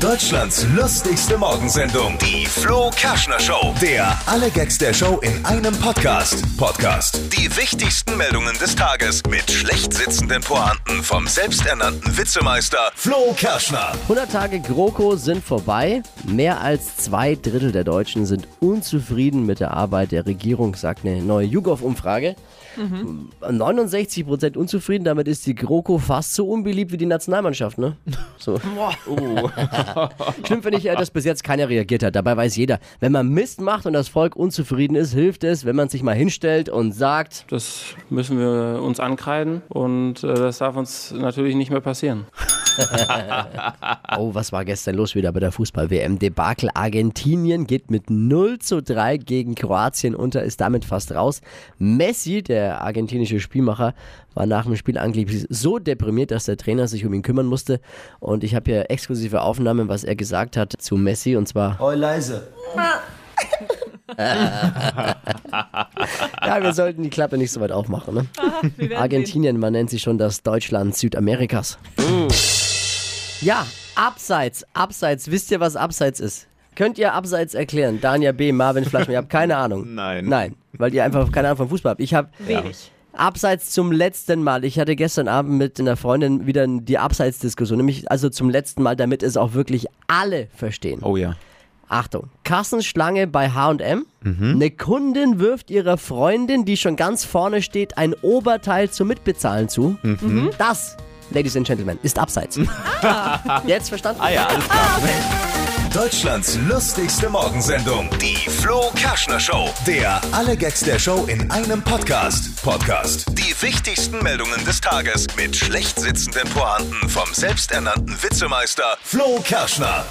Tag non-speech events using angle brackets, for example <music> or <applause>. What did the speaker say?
Deutschlands lustigste Morgensendung, die Flo Kerschner Show. Der alle Gags der Show in einem Podcast. Podcast. Die wichtigsten Meldungen des Tages mit schlecht sitzenden Pointen vom selbsternannten Witzemeister Flo Kerschner. 100 Tage GroKo sind vorbei. Mehr als zwei Drittel der Deutschen sind unzufrieden mit der Arbeit der Regierung, sagt eine neue YouGov-Umfrage. 69 Prozent unzufrieden, damit ist die GroKo fast so unbeliebt wie die Nationalmannschaft, ne? So. <laughs> <laughs> Schlimm finde ich, dass bis jetzt keiner reagiert hat. Dabei weiß jeder, wenn man Mist macht und das Volk unzufrieden ist, hilft es, wenn man sich mal hinstellt und sagt, Das müssen wir uns ankreiden und äh, das darf uns natürlich nicht mehr passieren. Oh, was war gestern los wieder bei der Fußball-WM? Debakel Argentinien geht mit 0 zu 3 gegen Kroatien unter, ist damit fast raus. Messi, der argentinische Spielmacher, war nach dem Spiel angeblich so deprimiert, dass der Trainer sich um ihn kümmern musste. Und ich habe hier exklusive Aufnahmen, was er gesagt hat zu Messi. Und zwar, Oh, leise. ja, wir sollten die Klappe nicht so weit aufmachen. Ne? <laughs> Argentinien, man nennt sie schon das Deutschland Südamerikas. Ja, Abseits, Abseits. Wisst ihr, was Abseits ist? Könnt ihr Abseits erklären? Daniel B., Marvin Flaschmann, ihr habt keine <laughs> Ahnung. Nein. Nein, weil ihr einfach keine Ahnung vom Fußball habt. Ich habe Wenig. Abseits zum letzten Mal. Ich hatte gestern Abend mit einer Freundin wieder die Abseitsdiskussion. Nämlich also zum letzten Mal, damit es auch wirklich alle verstehen. Oh ja. Achtung, Kassenschlange bei H&M. Eine Kundin wirft ihrer Freundin, die schon ganz vorne steht, ein Oberteil zum Mitbezahlen zu. Das, Ladies and Gentlemen, ist Abseits. <laughs> Jetzt verstanden? Ah ja, alles klar. Deutschlands lustigste Morgensendung, die Flo Kerschner Show. Der alle Gags der Show in einem Podcast. Podcast. Die wichtigsten Meldungen des Tages mit schlecht sitzenden Pointen vom selbsternannten Witzemeister Flo Kerschner.